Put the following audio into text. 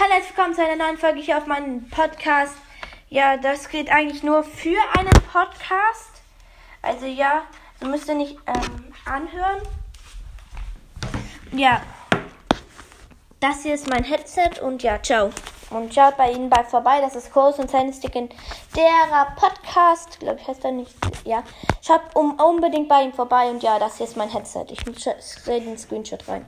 Hallo, herzlich willkommen zu einer neuen Folge hier auf meinem Podcast. Ja, das geht eigentlich nur für einen Podcast. Also ja, du müsst ihr nicht ähm, anhören. Ja, das hier ist mein Headset und ja, ciao. Und schaut bei ihnen bald vorbei, das ist groß und Stick in derer Podcast, glaube ich heißt er nicht, ja. Schaut um, unbedingt bei ihm vorbei und ja, das hier ist mein Headset. Ich muss den Screenshot rein.